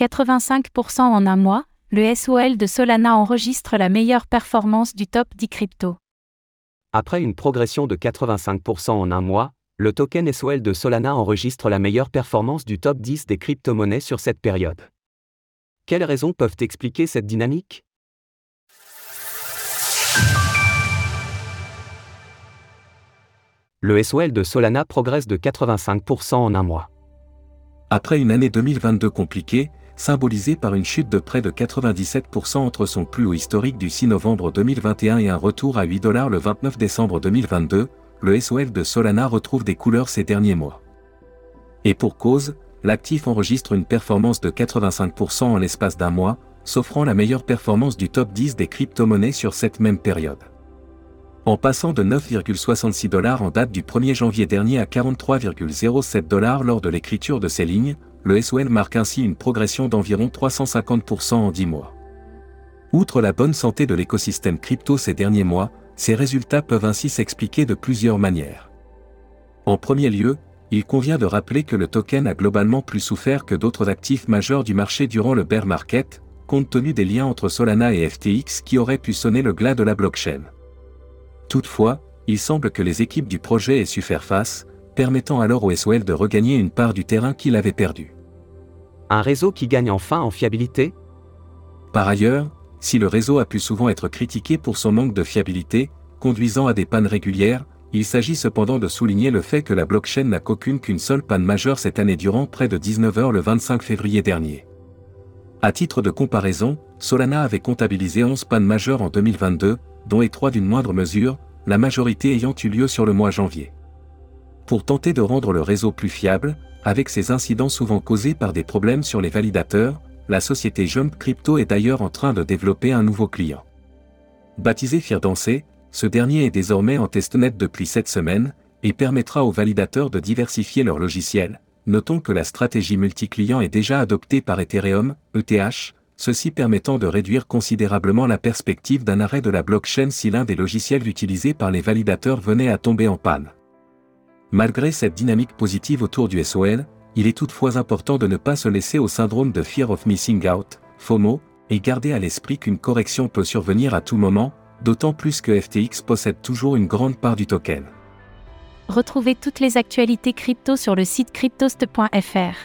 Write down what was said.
85% en un mois, le SOL de Solana enregistre la meilleure performance du top 10 crypto. Après une progression de 85% en un mois, le token SOL de Solana enregistre la meilleure performance du top 10 des crypto-monnaies sur cette période. Quelles raisons peuvent expliquer cette dynamique? Le SOL de Solana progresse de 85% en un mois. Après une année 2022 compliquée, symbolisée par une chute de près de 97% entre son plus haut historique du 6 novembre 2021 et un retour à 8 dollars le 29 décembre 2022, le SOL de Solana retrouve des couleurs ces derniers mois. Et pour cause, l'actif enregistre une performance de 85% en l'espace d'un mois, s'offrant la meilleure performance du top 10 des crypto-monnaies sur cette même période. En passant de 9,66 dollars en date du 1er janvier dernier à 43,07 dollars lors de l'écriture de ces lignes, le SOL marque ainsi une progression d'environ 350% en 10 mois. Outre la bonne santé de l'écosystème crypto ces derniers mois, ces résultats peuvent ainsi s'expliquer de plusieurs manières. En premier lieu, il convient de rappeler que le token a globalement plus souffert que d'autres actifs majeurs du marché durant le bear market, compte tenu des liens entre Solana et FTX qui auraient pu sonner le glas de la blockchain. Toutefois, il semble que les équipes du projet aient su faire face, permettant alors au SOL de regagner une part du terrain qu'il avait perdu. Un réseau qui gagne enfin en fiabilité? Par ailleurs, si le réseau a pu souvent être critiqué pour son manque de fiabilité, conduisant à des pannes régulières, il s'agit cependant de souligner le fait que la blockchain n'a qu'aucune qu'une seule panne majeure cette année durant près de 19 heures le 25 février dernier. À titre de comparaison, Solana avait comptabilisé 11 pannes majeures en 2022, dont et trois d'une moindre mesure, la majorité ayant eu lieu sur le mois janvier. Pour tenter de rendre le réseau plus fiable, avec ces incidents souvent causés par des problèmes sur les validateurs, la société Jump Crypto est d'ailleurs en train de développer un nouveau client. Baptisé Firdancé, ce dernier est désormais en testnet depuis cette semaine, et permettra aux validateurs de diversifier leur logiciel. Notons que la stratégie multi-client est déjà adoptée par Ethereum, ETH, ceci permettant de réduire considérablement la perspective d'un arrêt de la blockchain si l'un des logiciels utilisés par les validateurs venait à tomber en panne. Malgré cette dynamique positive autour du SOL, il est toutefois important de ne pas se laisser au syndrome de Fear of Missing Out, FOMO, et garder à l'esprit qu'une correction peut survenir à tout moment, d'autant plus que FTX possède toujours une grande part du token. Retrouvez toutes les actualités crypto sur le site cryptost.fr.